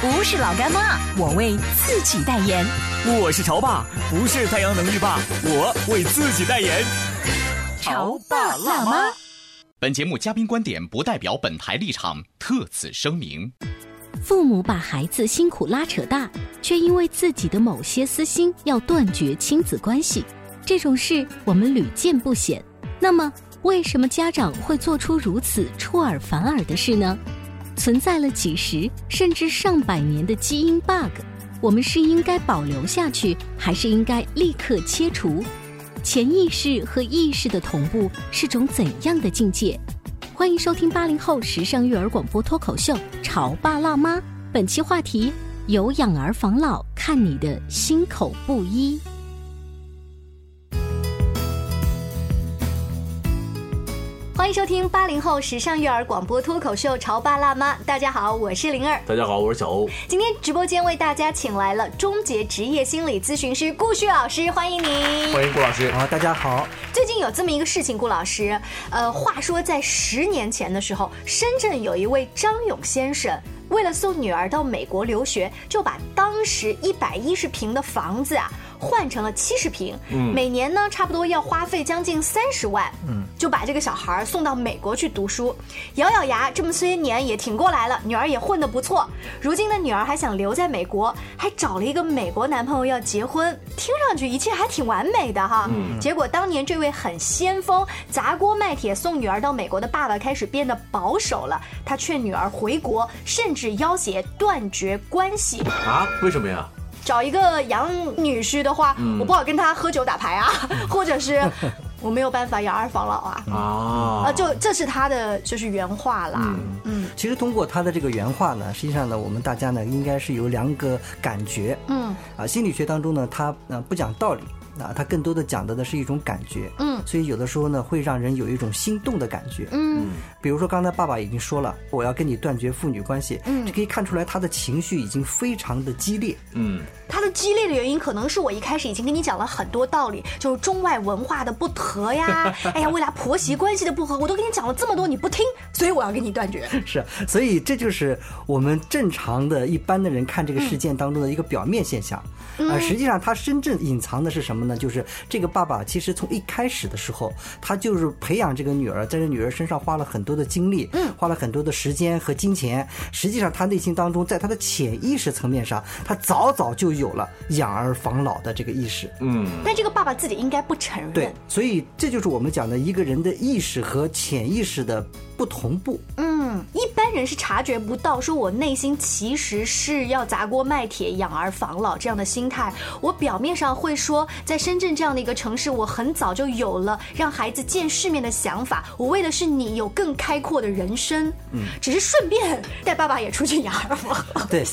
不是老干妈，我为自己代言。我是潮爸，不是太阳能浴霸，我为自己代言。潮爸辣妈。本节目嘉宾观点不代表本台立场，特此声明。父母把孩子辛苦拉扯大，却因为自己的某些私心要断绝亲子关系，这种事我们屡见不鲜。那么，为什么家长会做出如此出尔反尔的事呢？存在了几十甚至上百年的基因 bug，我们是应该保留下去，还是应该立刻切除？潜意识和意识的同步是种怎样的境界？欢迎收听八零后时尚育儿广播脱口秀《潮爸辣妈》，本期话题：有养儿防老，看你的心口不一。欢迎收听八零后时尚育儿广播脱口秀《潮爸辣妈》，大家好，我是灵儿，大家好，我是小欧。今天直播间为大家请来了终结职业心理咨询师顾旭老师，欢迎您，欢迎顾老师啊，大家好。最近有这么一个事情，顾老师，呃，话说在十年前的时候，深圳有一位张勇先生，为了送女儿到美国留学，就把当时一百一十平的房子啊。换成了七十平，每年呢差不多要花费将近三十万，就把这个小孩送到美国去读书，咬咬牙这么些年也挺过来了，女儿也混得不错。如今的女儿还想留在美国，还找了一个美国男朋友要结婚，听上去一切还挺完美的哈。结果当年这位很先锋砸锅卖铁送女儿到美国的爸爸开始变得保守了，他劝女儿回国，甚至要挟断绝关系啊？为什么呀？找一个养女婿的话，我不好跟他喝酒打牌啊，或者是我没有办法养儿防老啊。啊，呃，就这是他的就是原话啦。嗯，其实通过他的这个原话呢，实际上呢，我们大家呢应该是有两个感觉。嗯，啊，心理学当中呢，他呃不讲道理。啊，他更多的讲的呢是一种感觉，嗯，所以有的时候呢会让人有一种心动的感觉，嗯，比如说刚才爸爸已经说了，我要跟你断绝父女关系，嗯，这可以看出来他的情绪已经非常的激烈，嗯，他的激烈的原因可能是我一开始已经跟你讲了很多道理，就是中外文化的不合呀，哎呀，未来婆媳关系的不合，我都跟你讲了这么多，你不听，所以我要跟你断绝，是，所以这就是我们正常的一般的人看这个事件当中的一个表面现象，啊，实际上他真正隐藏的是什么？那就是这个爸爸，其实从一开始的时候，他就是培养这个女儿，在这女儿身上花了很多的精力，嗯，花了很多的时间和金钱。实际上，他内心当中，在他的潜意识层面上，他早早就有了养儿防老的这个意识，嗯。但这个爸爸自己应该不承认。对，所以这就是我们讲的一个人的意识和潜意识的不同步。嗯，一般人是察觉不到，说我内心其实是要砸锅卖铁养儿防老这样的心态。我表面上会说在。深圳这样的一个城市，我很早就有了让孩子见世面的想法。我为的是你有更开阔的人生，嗯，只是顺便带爸爸也出去养儿防老。对，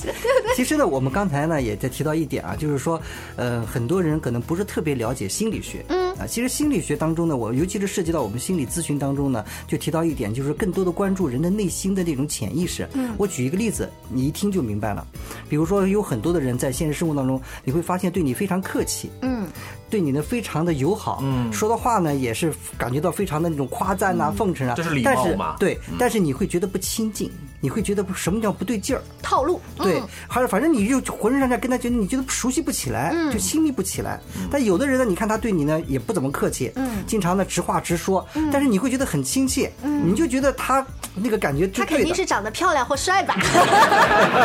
其实呢，我们刚才呢也在提到一点啊，就是说，呃，很多人可能不是特别了解心理学，嗯啊，其实心理学当中呢，我尤其是涉及到我们心理咨询当中呢，就提到一点，就是更多的关注人的内心的那种潜意识。嗯，我举一个例子，你一听就明白了。比如说，有很多的人在现实生活当中，你会发现对你非常客气，嗯。back. 对你呢非常的友好，嗯，说的话呢也是感觉到非常的那种夸赞呐、奉承啊，这是礼貌嘛？对，但是你会觉得不亲近，你会觉得什么叫不对劲儿？套路，对，还是反正你就浑身上下跟他觉得你觉得熟悉不起来，就亲密不起来。但有的人呢，你看他对你呢也不怎么客气，嗯，经常呢直话直说，但是你会觉得很亲切，嗯，你就觉得他。那个感觉他肯定。是长得漂亮或帅吧？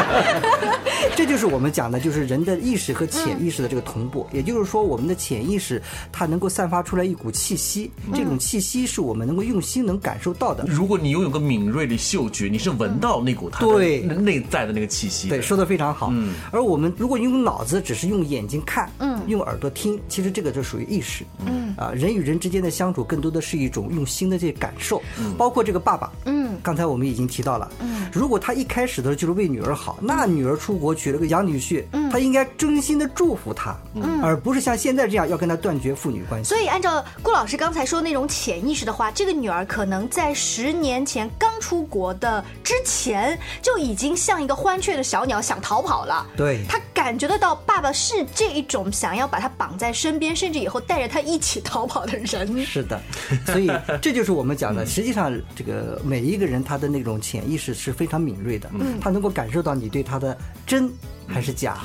这就是我们讲的，就是人的意识和潜意识的这个同步。也就是说，我们的潜意识它能够散发出来一股气息，这种气息是我们能够用心能感受到的。如果你拥有个敏锐的嗅觉，你是闻到那股它的对内在的那个气息。对，说的非常好。嗯，而我们如果用脑子，只是用眼睛看，嗯，用耳朵听，其实这个就属于意识。嗯，啊，人与人之间的相处更多的是一种用心的这个感受，包括这个爸爸。嗯，刚才我们已经提到了。嗯，如果他一开始的时候就是为女儿好，那女儿出国娶了个养女婿，他应该真心的祝福她，嗯，而不是像现在这样要跟他断绝父女关系。所以按照顾老师刚才说那种潜意识的话，这个女儿可能在十年前刚出国的之前就已经像一个欢雀的小鸟想逃跑了。对她感觉得到爸爸是这一种想要把她绑在身边，甚至以后带着她一起逃跑的人。是的，所以这就是我们讲的。实际上，这个每一个人他的那种潜意识是非常敏锐的，他能够感受到你对他的真还是假。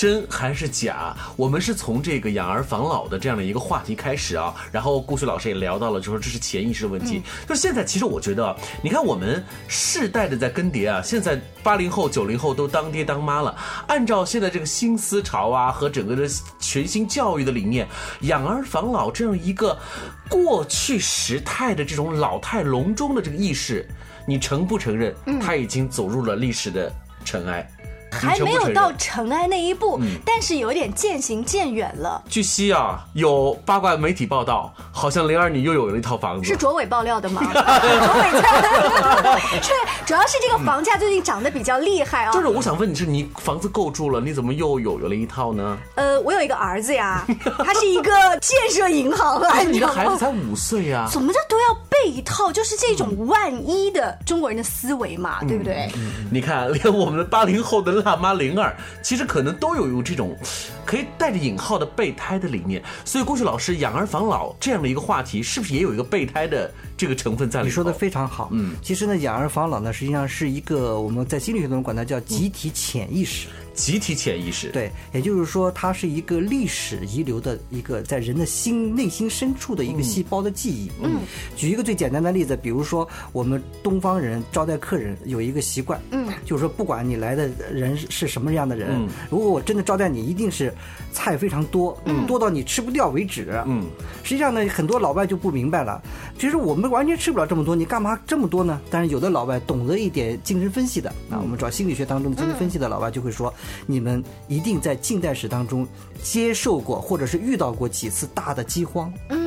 真还是假？我们是从这个养儿防老的这样的一个话题开始啊，然后顾旭老师也聊到了，就说这是潜意识的问题。就是现在，其实我觉得，你看我们世代的在更迭啊，现在八零后、九零后都当爹当妈了，按照现在这个新思潮啊和整个的全新教育的理念，养儿防老这样一个过去时态的这种老态龙钟的这个意识，你承不承认？他已经走入了历史的尘埃。你还没有到尘埃那一步，但是有点渐行渐远了。据悉啊，有八卦媒体报道，好像灵儿你又有了一套房子。是卓伟爆料的吗？卓伟在，是主要是这个房价最近涨得比较厉害啊。就是我想问你是，你房子够住了，你怎么又有有了一套呢？呃，我有一个儿子呀，他是一个建设银行的，你？的孩子才五岁呀、怎么着都要备一套，就是这种万一的中国人的思维嘛，对不对？你看，连我们的八零后的大妈灵儿，其实可能都有有这种可以带着引号的备胎的理念。所以，郭旭老师养儿防老这样的一个话题，是不是也有一个备胎的这个成分在里头？你说的非常好，嗯，其实呢，养儿防老呢，实际上是一个我们在心理学中管它叫集体潜意识。集体潜意识。，对，也就是说，它是一个历史遗留的一个在人的心内心深处的一个细胞的记忆。嗯，举一个最简单的例子，比如说我们东方人招待客人有一个习惯，嗯，就是说不管你来的人是什么样的人，嗯如果我真的招待你，一定是菜非常多，嗯，多到你吃不掉为止。嗯，实际上呢，很多老外就不明白了，其实我们完全吃不了这么多，你干嘛这么多呢？但是有的老外懂得一点精神分析的，啊，我们找心理学当中的精神分析的老外就会说，你们一定在近代史当中接受过或者是遇到过几次大的饥荒。嗯，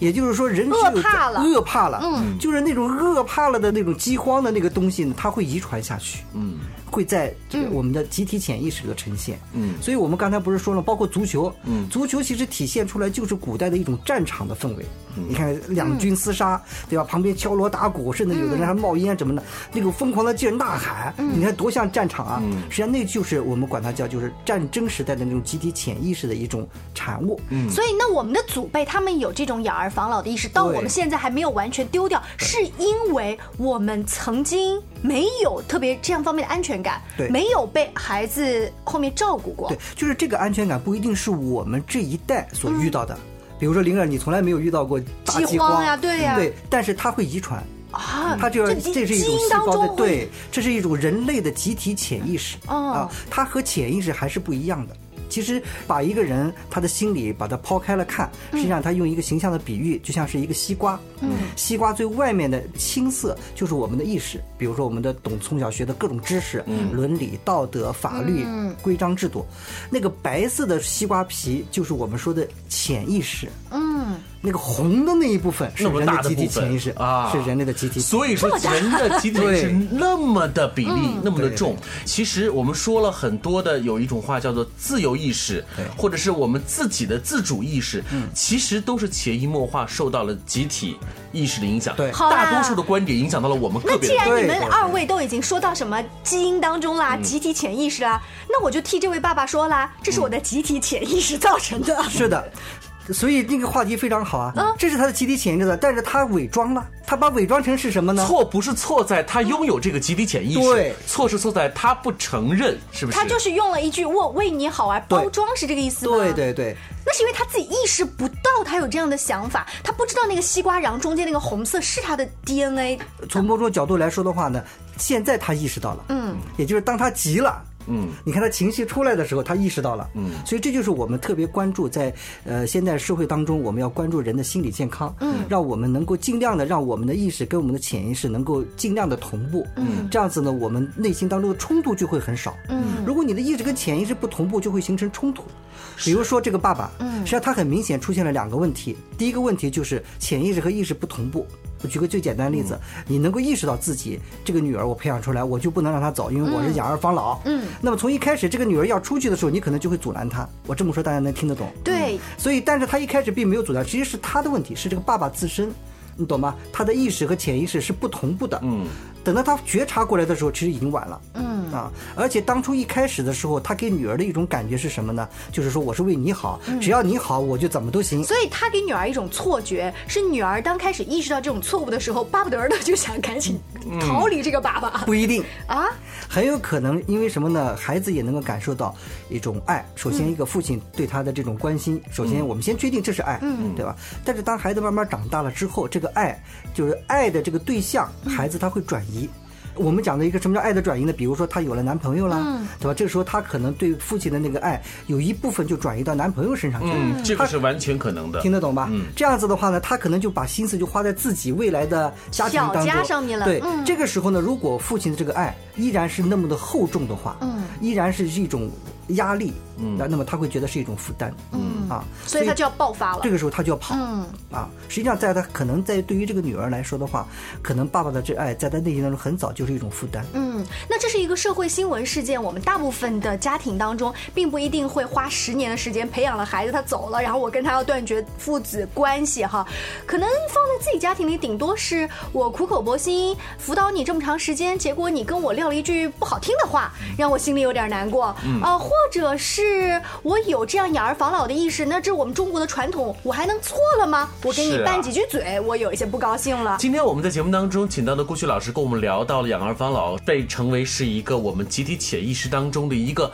也就是说，人是饿怕了。饿怕了，嗯，就是那种饿怕了的那种饥荒的那个东西呢，它会遗传下去，嗯，会在这个我们的集体潜意识里呈现。嗯，所以我们刚才不是说了，包括足球，嗯，足球其实体现出来就是古代的一种战场的氛围。你看两军厮杀，对吧？旁边敲锣打鼓，甚至有的人还冒烟什么的，那种疯狂的劲儿呐喊，你看多像战场啊！实际上那就是我们管它叫就是战争时代的那种集体潜意识的一种产物。嗯，所以，那我们的祖辈他们有这种养儿防老的意识，到我们现在还没有完全丢掉，是因为我们曾经没有特别这样方面的安全感，对没有被孩子后面照顾过对。，就是这个安全感不一定是我们这一代所遇到的。比如说灵儿，你从来没有遇到过大饥饥荒荒呀对呀对，但是它会遗传。啊，它就是这是一种细胞的对，这是一种人类的集体潜意识、哦啊，它和潜意识还是不一样的。其实把一个人他的心理把它抛开了看，实际上他用一个形象的比喻，就像是一个西瓜。嗯，西瓜最外面的青色就是我们的意识，比如说我们的懂从小学的各种知识，伦理、道德、法律、规章制度。那个白色的西瓜皮就是我们说的潜意识。嗯，那个红的那一部分是那么人集体大的部分。潜意识啊。是人类的集体。所以说人的集体对。是那么的比例，那么的重。其实我们说了很多的，有一种话叫做自由意识，或者是我们自己的自主意识，其实都是潜移默化受到了集体意识的影响。对。好大多数的观点影响到了我们个那既。然你们二位都已经说到什么基因当中嗯。啦、集体潜意识啦，那我就替这位爸爸说啦，这是我的集体潜意识造成的。是的，所以那个话题非常好啊，这是他的集体潜意识的，但是他伪装了，他把伪装成是什么呢？错不是错在他拥有这个集体潜意识，对错是错在他不承认，是不是？他就是用了一句“我为你好”啊包装，是这个意思吗？对对对，那是因为他自己意识不到他有这样的想法，他不知道那个西瓜瓤中间那个红色是他的 DNA。从某种角度来说的话呢，现在他意识到了，嗯，也就是当他急了。嗯，你看他情绪出来的时候，他意识到了，嗯，所以这就是我们特别关注在呃现在社会当中，我们要关注人的心理健康，嗯，让我们能够尽量的让我们的意识跟我们的潜意识能够尽量的同步，嗯，这样子呢，我们内心当中的冲突就会很少，嗯，如果你的意识跟潜意识不同步，就会形成冲突，比如说这个爸爸，嗯，实际上他很明显出现了两个问题，第一个问题就是潜意识和意识不同步。我举个最简单的例子，你能够意识到自己这个女儿我培养出来，我就不能让她走，因为我是养儿防老。嗯，那么从一开始这个女儿要出去的时候，你可能就会阻拦她。我这么说大家能听得懂？对。所以，但是他一开始并没有阻拦，其实是他的问题，是这个爸爸自身，你懂吗？他的意识和潜意识是不同步的。嗯。等到他觉察过来的时候，其实已经晚了。嗯啊，而且当初一开始的时候，他给女儿的一种感觉是什么呢？就是说我是为你好，只要你好，我就怎么都行。所以他给女儿一种错觉，是女儿当开始意识到这种错误的时候，巴不得的就想赶紧逃离这个爸爸。不一定啊，很有可能因为什么呢？孩子也能够感受到一种爱。首先，一个父亲对他的这种关心，首先我们先确定这是爱，嗯，对吧？但是当孩子慢慢长大了之后，这个爱就是爱的这个对象，孩子他会转移。我们讲的一个什么叫爱的转移呢？比如说她有了男朋友了，对吧？这个时候她可能对父亲的那个爱有一部分就转移到男朋友身上去，嗯，这个是完全可能的，听得懂吧？嗯，这样子的话呢，她可能就把心思就花在自己未来的家庭当中。上面了。对，这个时候呢，如果父亲的这个爱依然是那么的厚重的话，嗯，依然是一种压力，嗯，那那么他会觉得是一种负担，嗯啊，所以他就要爆发了。这个时候他就要跑，嗯啊，实际上在他可能在对于这个女儿来说的话，可能爸爸的这爱在他内心当中很早就是一种负担，嗯。嗯，那这是一个社会新闻事件。我们大部分的家庭当中，并不一定会花十年的时间培养了孩子，他走了，然后我跟他要断绝父子关系哈。可能放在自己家庭里，顶多是我苦口婆心辅导你这么长时间，结果你跟我撂了一句不好听的话，让我心里有点难过。啊，或者是我有这样养儿防老的意识，那这是我们中国的传统，我还能错了吗？我给你拌几句嘴，我有一些不高兴了。今天我们在节目当中请到的顾旭老师跟我们聊到了养儿防老被。成为是一个我们集体潜意识当中的一个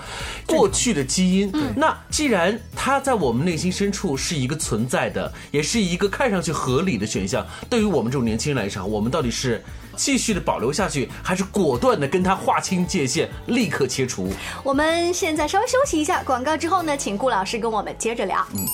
过去的基因。那既然它在我们内心深处是一个存在的，也是一个看上去合理的选项，对于我们这种年轻人来讲，我们到底是继续的保留下去，还是果断的跟他划清界限，立刻切除？我们现在稍微休息一下，广告之后呢，请顾老师跟我们接着聊。嗯。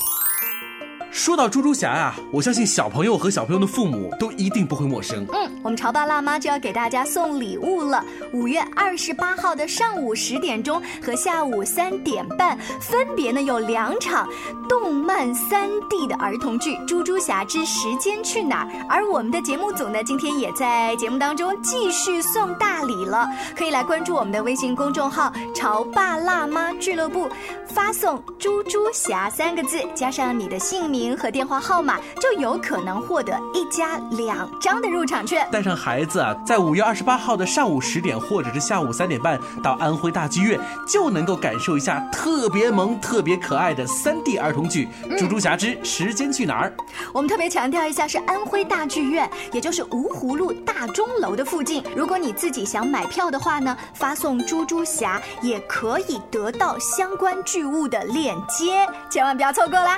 说到猪猪侠啊，我相信小朋友和小朋友的父母都一定不会陌生。嗯，我们潮爸辣妈就要给大家送礼物了。五月二十八号的上午十点钟和下午三点半，分别呢有两场动漫三 D 的儿童剧《猪猪侠之时间去哪儿》，而我们的节目组呢，今天也在节目当中继续送大礼了。可以来关注我们的微信公众号“潮爸辣妈俱乐部”，发送“猪猪侠”三个字，加上你的姓名。名和电话号码就有可能获得一家两张的入场券。带上孩子啊，在五月二十八号的上午十点或者是下午三点半到安徽大剧院，就能够感受一下特别萌、特别可爱的三 D 儿童剧《猪猪侠之时间去哪儿》。我们特别强调一下，是安徽大剧院，也就是芜湖路大钟楼的附近。如果你自己想买票的话呢，发送“猪猪侠”也可以得到相关剧物的链接，千万不要错过啦！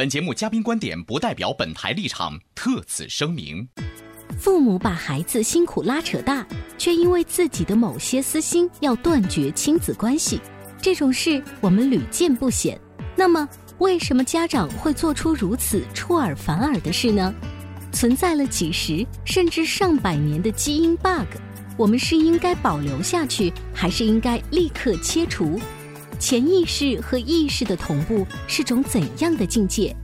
本节目嘉宾观点不代表本台立场，特此声明。父母把孩子辛苦拉扯大，却因为自己的某些私心要断绝亲子关系，这种事我们屡见不鲜。那么，为什么家长会做出如此出尔反尔的事呢？存在了几十甚至上百年的基因 bug，我们是应该保留下去，还是应该立刻切除？潜意识和意识的同步是种怎样的境界？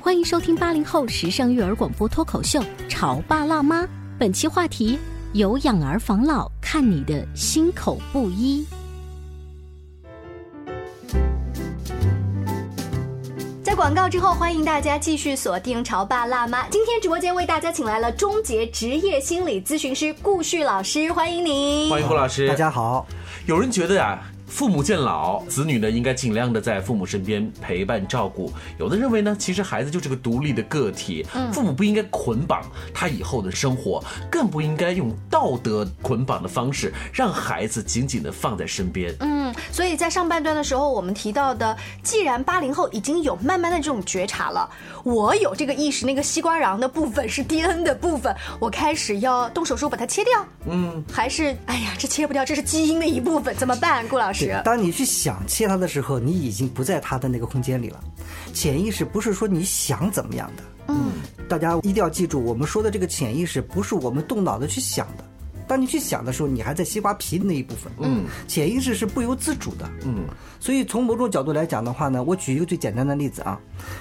欢迎收听八零后时尚育儿广播脱口秀《潮爸辣妈》，本期话题：有养儿防老，看你的心口不一。在广告之后，欢迎大家继续锁定《潮爸辣妈》。今天直播间为大家请来了终结职业心理咨询师顾旭老师，欢迎您。欢迎顾老师。大家好。有人觉得呀。父母渐老，子女呢应该尽量的在父母身边陪伴照顾。有的认为呢，其实孩子就是个独立的个体，父母不应该捆绑他以后的生活，更不应该用道德捆绑的方式让孩子紧紧的放在身边。嗯，所以在上半段的时候，我们提到的，既然八零后已经有慢慢的这种觉察了，我有这个意识，那个西瓜瓤的部分是 DNA 的部分，我开始要动手术把它切掉。嗯，还是哎呀，这切不掉，这是基因的一部分，怎么办，顾老师？当你去想切他的时候，你已经不在他的那个空间里了。潜意识不是说你想怎么样的，嗯，大家一定要记住，我们说的这个潜意识不是我们动脑子去想的。当你去想的时候，你还在西瓜皮的那一部分，嗯，潜意识是不由自主的，嗯，所以从某种角度来讲的话呢，我举一个最简单的例子啊，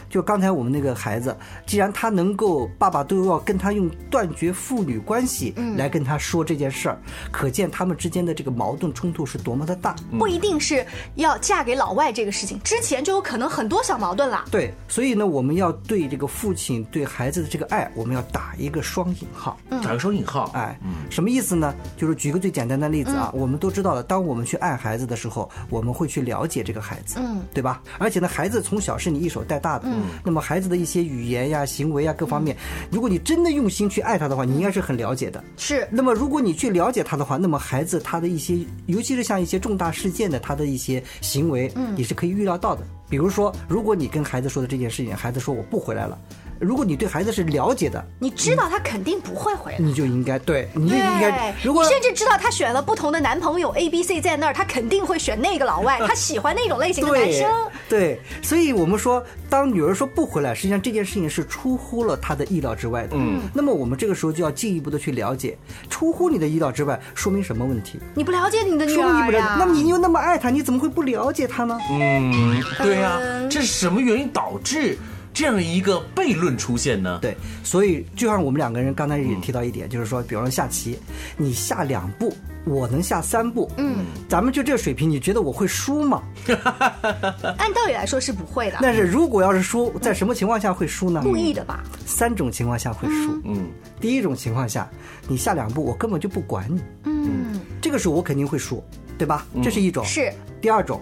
就刚才我们那个孩子，既然他能够爸爸都要跟他用断绝父女关系来跟他说这件事儿，可见他们之间的这个矛盾冲突是多么的大。不一定是要嫁给老外这个事情，之前就有可能很多小矛盾了。对，所以呢，我们要对这个父亲对孩子的这个爱，我们要打一个双引号，打个双引号，哎，什么意思呢？就是举个最简单的例子啊，我们都知道了，当我们去爱孩子的时候，我们会去了解这个孩子，嗯，对吧？而且呢，孩子从小是你一手带大的，嗯，那么孩子的一些语言呀、行为呀各方面，如果你真的用心去爱他的话，你应该是很了解的。是。那么如果你去了解他的话，那么孩子他的一些，尤其是像一些重大事件的他的一些行为，嗯，你是可以预料到的。比如说，如果你跟孩子说的这件事情，孩子说我不回来了。如果你对孩子是了解的，你知道他肯定不会回来，你就应该对，你就应该。如果甚至知道他选了不同的男朋友 A、B、C 在那儿，他肯定会选那个老外，他喜欢那种类型的男生。对，所以我们说，当女儿说不回来，实际上这件事情是出乎了他的意料之外的。嗯，那么我们这个时候就要进一步的去了解，出乎你的意料之外，说明什么问题？你不了解你的女儿呀？那么你又那么爱她，你怎么会不了解她呢？嗯，对呀，这是什么原因导致？这样一个悖论出现呢？对，所以就像我们两个人刚才也提到一点，就是说，比方说下棋，你下两步，我能下三步，嗯，咱们就这个水平，你觉得我会输吗？按道理来说是不会的。但是如果要是输，在什么情况下会输呢？故意的吧？三种情况下会输。嗯，第一种情况下，你下两步，我根本就不管你。嗯，这个时候我肯定会输，对吧？这是一种。是。第二种。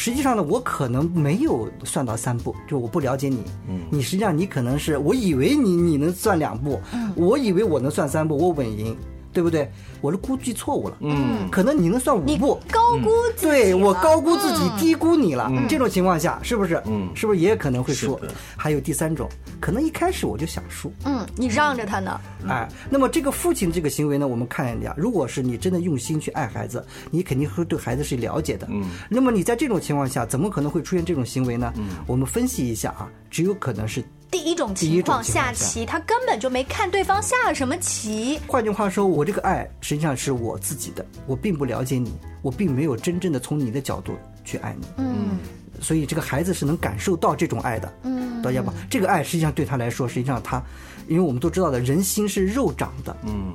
实际上呢，我可能没有算到三步，就是我不了解你，嗯，你实际上你可能是，我以为你你能算两步，嗯，我以为我能算三步，我稳赢。对不对？我是估计错误了，嗯，可能你能算五步，高估自己，对我高估自己，低估你了。这种情况下，是不是？嗯，是不是也可能会输？还有第三种，可能一开始我就想输，嗯，你让着他呢，哎，那么这个父亲这个行为呢，我们看一下，如果是你真的用心去爱孩子，你肯定会对孩子是了解的，嗯，那么你在这种情况下，怎么可能会出现这种行为呢？嗯，我们分析一下啊，只有可能是。第一种情况下棋，他根本就没看对方下了什么棋。换句话说，我这个爱实际上是我自己的，我并不了解你，我并没有真正的从你的角度去爱你。嗯，所以这个孩子是能感受到这种爱的。嗯，大家吧，这个爱实际上对他来说，实际上他，因为我们都知道的，人心是肉长的。嗯。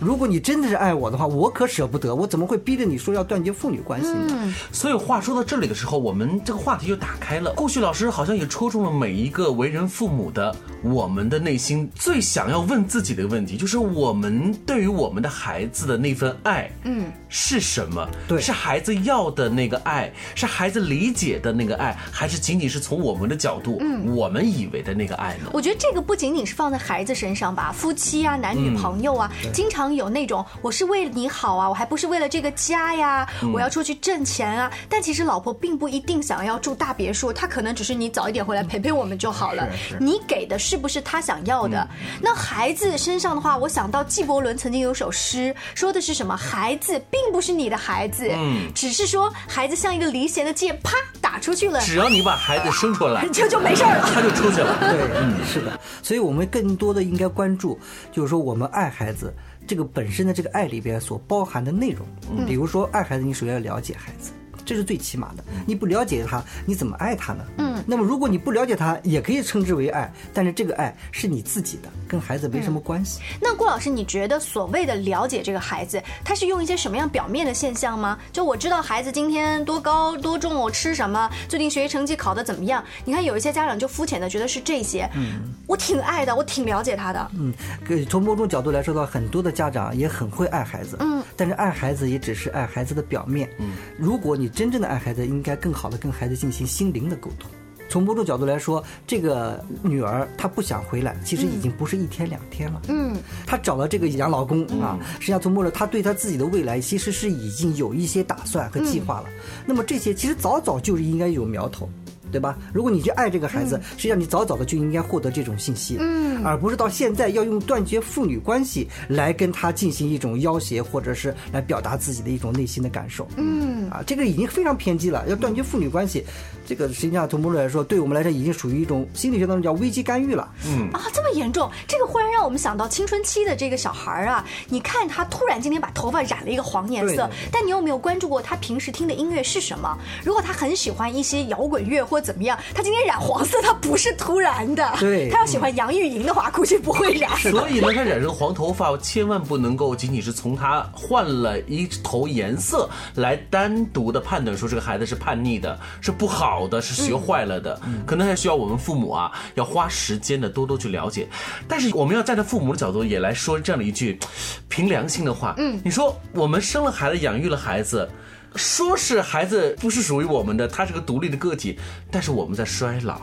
如果你真的是爱我的话，我可舍不得，我怎么会逼着你说要断绝父女关系呢？所以话说到这里的时候，我们这个话题就打开了。顾旭老师好像也戳中了每一个为人父母的我们的内心最想要问自己的问题，就是我们对于我们的孩子的那份爱，嗯，是什么？对是孩子要的那个爱，是孩子理解的那个爱，还是仅仅是从我们的角度，嗯，我们以为的那个爱呢？我觉得这个不仅仅是放在孩子身上吧，夫妻啊、男女朋友啊，经常有那种我是为了你好啊，我还不是为了这个家呀，我要出去挣钱啊。但其实老婆并不一定想要住大别墅，她可能只是你早一点回来陪陪我们就好了。是是你给的是不是她想要的？那孩子身上的话，我想到纪伯伦曾经有首诗，说的是什么？孩子并不是你的孩子，嗯只是说孩子像一个离弦的箭，啪打出去了，只要你把孩子生出来，就就没事了。他就出去了。对，是的，所以我们更多的应该关注，就是说我们爱孩子这个本身的这个爱里边所包含的内容。比如说爱孩子，你首先要了解孩子。这是最起码的，你不了解他，你怎么爱他呢？嗯，那么如果你不了解他，也可以称之为爱，但是这个爱是你自己的，跟孩子没什么关系。那顾老师，你觉得所谓的了解这个孩子，他是用一些什么样表面的现象吗？就我知道孩子今天多高多重，我吃什么，最近学习成绩考得怎么样？你看有一些家长就肤浅的觉得是这些，嗯，我挺爱的，我挺了解他的，嗯，可从某种角度来说的话，很多的家长也很会爱孩子，嗯，但是爱孩子也只是爱孩子的表面，嗯，如果你真正的爱孩子，应该更好的跟孩子进行心灵的沟通。从某种角度来说，这个女儿她不想回来，其实已经不是一天两天了。嗯，她找了这个养老公啊，实际上从某种她对她自己的未来其实是已经有一些打算和计划了。那么这些其实早早就是应该有苗头。对吧？如果你去爱这个孩子，实际上你早早的就应该获得这种信息，嗯，而不是到现在要用断绝父女关系来跟他进行一种要挟，或者是来表达自己的一种内心的感受，嗯，啊，这个已经非常偏激了。要断绝父女关系，这个实际上从某种来说，对我们来说已经属于一种心理学当中叫危机干预了，嗯啊，这么严重，这个忽然让我们想到青春期的这个小孩儿啊，你看他突然今天把头发染了一个黄颜色但你有没有关注过他平时听的音乐是什么？如果他很喜欢一些摇滚乐或怎么样，他今天染黄色，他不是突然的。对他要喜欢杨钰莹的话，估计不会染。所以呢，他染成黄头发，千万不能够仅仅是从他换了一头颜色来单独的判断说这个孩子是叛逆的，是不好的，是学坏了的，可能还需要我们父母啊，要花时间的多多去了解。但是我们要站在父母的角度也来说这样的一句 凭良心的话，嗯，你说我们生了孩子，养育了孩子。说是孩子不是属于我们的，他是个独立的个体，但是我们在衰老，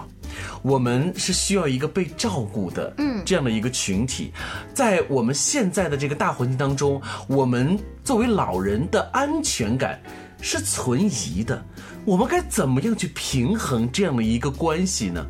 我们是需要一个被照顾的，嗯，这样的一个群体，在我们现在的这个大环境当中，我们作为老人的安全感是存疑的，我们该怎么样去平衡这样的一个关系呢？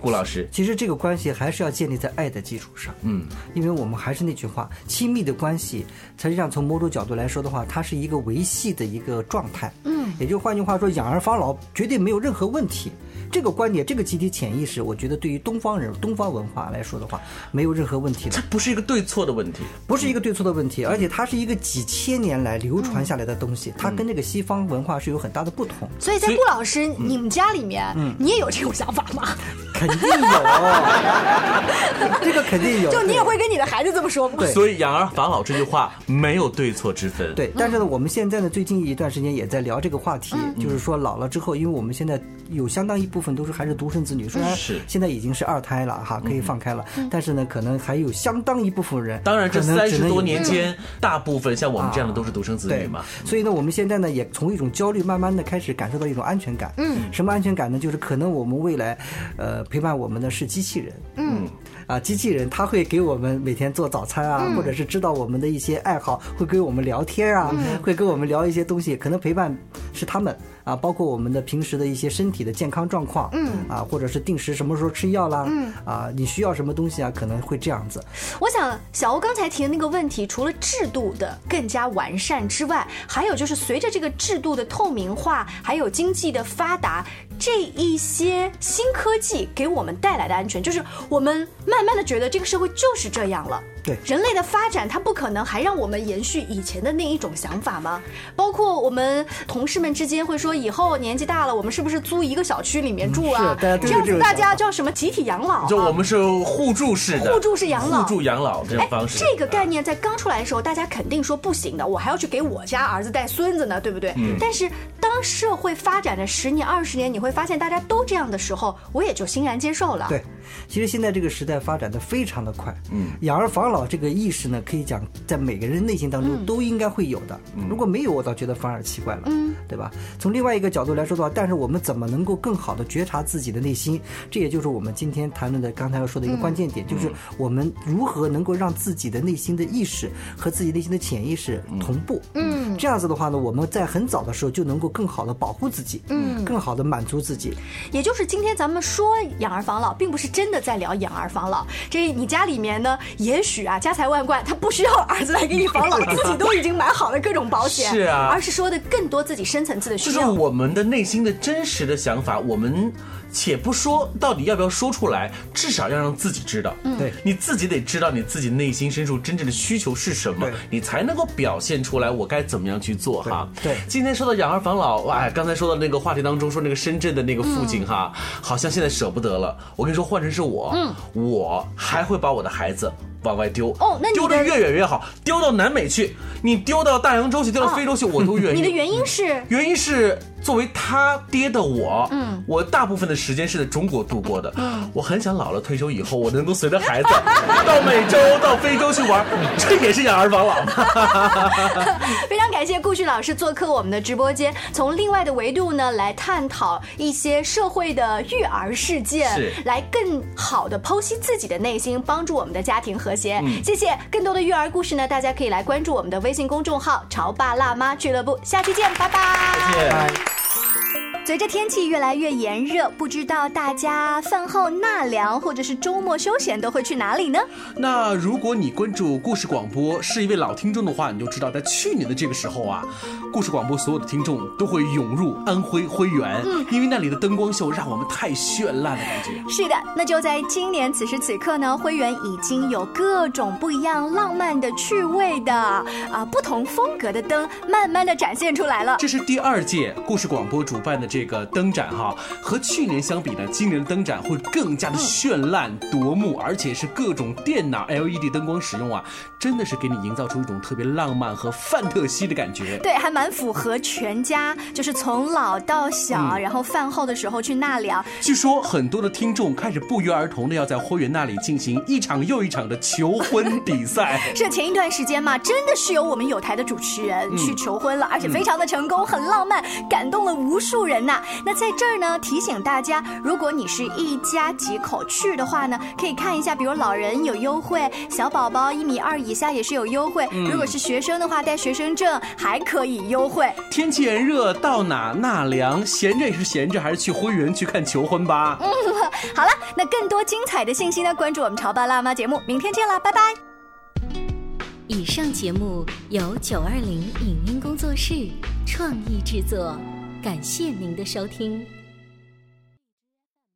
顾老师，其实这个关系还是要建立在爱的基础上，嗯，因为我们还是那句话，亲密的关系，实际上从某种角度来说的话，它是一个维系的一个状态，嗯，也就换句话说，养儿防老绝对没有任何问题。这个观点，这个集体潜意识，我觉得对于东方人、东方文化来说的话，没有任何问题的。这，不是一个对错的问题，不是一个对错的问题，而且它是一个几千年来流传下来的东西，它跟这个西方文化是有很大的不同。所以在顾老师，你们家里面，你也有这种想法吗？肯定有，这个肯定有。就你也会跟你的孩子这么说吗？对。所以养儿防老这句话没有对错之分，对，但是呢，我们现在呢，最近一段时间也在聊这个话题，就是说老了之后，因为我们现在有相当一部分都是还是独生子女，虽然是现在已经是二胎了哈，可以放开了，但是呢，可能还有相当一部分人，当然，这三十多年间，大部分像我们这样的都是独生子女嘛。所以呢，我们现在呢也从一种焦虑，慢慢的开始感受到一种安全感。嗯，什么安全感呢？就是可能我们未来，呃，陪伴我们的是机器人。嗯。啊，机器人它会给我们每天做早餐啊，或者是知道我们的一些爱好，会跟我们聊天啊，会跟我们聊一些东西，可能陪伴是他们啊，包括我们的平时的一些身体的健康状况，嗯，啊，或者是定时什么时候吃药啦，嗯，啊，你需要什么东西啊，可能会这样子。我想小欧刚才提的那个问题，除了制度的更加完善之外，还有就是随着这个制度的透明化，还有经济的发达，这一些新科技给我们带来的安全，就是我们慢慢的觉得这个社会就是这样了。对人类的发展它不可能还让我们延续以前的那一种想法吗？包括我们同事们之间会说，以后年纪大了，我们是不是租一个小区里面住啊？这样子大家叫什么集体养老啊？就我们是互助式的，互助式养老互助养老这种方式。这个概念在刚出来的时候，大家肯定说不行的，我还要去给我家儿子带孙子呢，对不对？嗯但是当社会发展了十年、二十年，你会发现大家都这样的时候，我也就欣然接受了。对，其实现在这个时代发展的非常的快，嗯，养儿防老这个意识呢，可以讲在每个人内心当中都应该会有的。如果没有，我倒觉得反而奇怪了，嗯，对吧？从另外一个角度来说的话，但是我们怎么能够更好的觉察自己的内心？这也就是我们今天谈论的刚才要说的一个关键点，就是我们如何能够让自己的内心的意识和自己内心的潜意识同步。嗯，这样子的话呢，我们在很早的时候就能够更好的保护自己，嗯，更好的满足自己。也就是今天咱们说养儿防老，并不是真的在聊养儿防老。这你家里面呢，也许啊家财万贯，他不需要儿子来给你防老，自己都已经买好了各种保险。是啊而是说的更多自己深层次的就是需要。我们的内心的真实的想法，我们且不说到底要不要说出来，至少要让自己知道。嗯，对你自己得知道你自己内心深处真正的需求是什么，你才能够表现出来我该怎么样去做哈。对对今天说到养儿防老，哇，刚才说到那个话题当中说那个深圳的那个父亲哈，好像现在舍不得了。我跟你说，换成是我，嗯，我还会把我的孩子。往外丢哦那丢得越远越好，丢到南美去，你丢到大洋洲去，丢到非洲去，我都愿意。你的原因是原因是作为他爹的我，嗯，我大部分的时间是在中国度过的，嗯，我很想老了退休以后，我能够随着孩子 到美洲、到非洲去玩，这也是养儿防老嘛。非常感谢顾旭老师做客我们的直播间，从另外的维度呢来探讨一些社会的育儿事件，来更好的剖析自己的内心，帮助我们的家庭和谐。谢谢，更多的育儿故事呢，大家可以来关注我们的微信公众号“潮爸辣妈俱乐部”，下期见，拜拜。谢谢。拜。随着天气越来越炎热，不知道大家饭后纳凉或者是周末休闲都会去哪里呢？那如果你关注故事广播是一位老听众的话，你就知道，在去年的这个时候啊，故事广播所有的听众都会涌入安徽徽园，因为那里的灯光秀让我们太绚烂的感觉。是的，那就在今年此时此刻呢，徽园已经有各种不一样、浪漫的趣味的啊、不同风格的灯，慢慢的展现出来了。这是第二届故事广播主办的这个灯展哈，和去年相比呢，今年的灯展会更加的绚烂夺目，而且是各种电脑 LED 灯光使用啊，真的是给你营造出一种特别浪漫和范特西的感觉。对，还蛮符合全家，就是从老到小，然后饭后的时候去纳凉。据说很多的听众开始不约而同的要在花园那里进行一场又一场的求婚比赛。是前一段时间嘛，真的是有我们有台的主持人去求婚了，而且非常的成功，很浪漫，感动了无数人呐。那在这儿呢，提醒大家，如果你是一家几口去的话呢，可以看一下，比如老人有优惠，小宝宝一米二以下也是有优惠。如果是学生的话，带学生证还可以优惠。天气炎热，到哪纳凉？闲着也是闲着，还是去婚园去看求婚吧。嗯 好了，那更多精彩的信息呢，关注我们潮爸辣妈节目，明天见了，拜拜。以上节目由九二零影音工作室创意制作，感谢您的收听。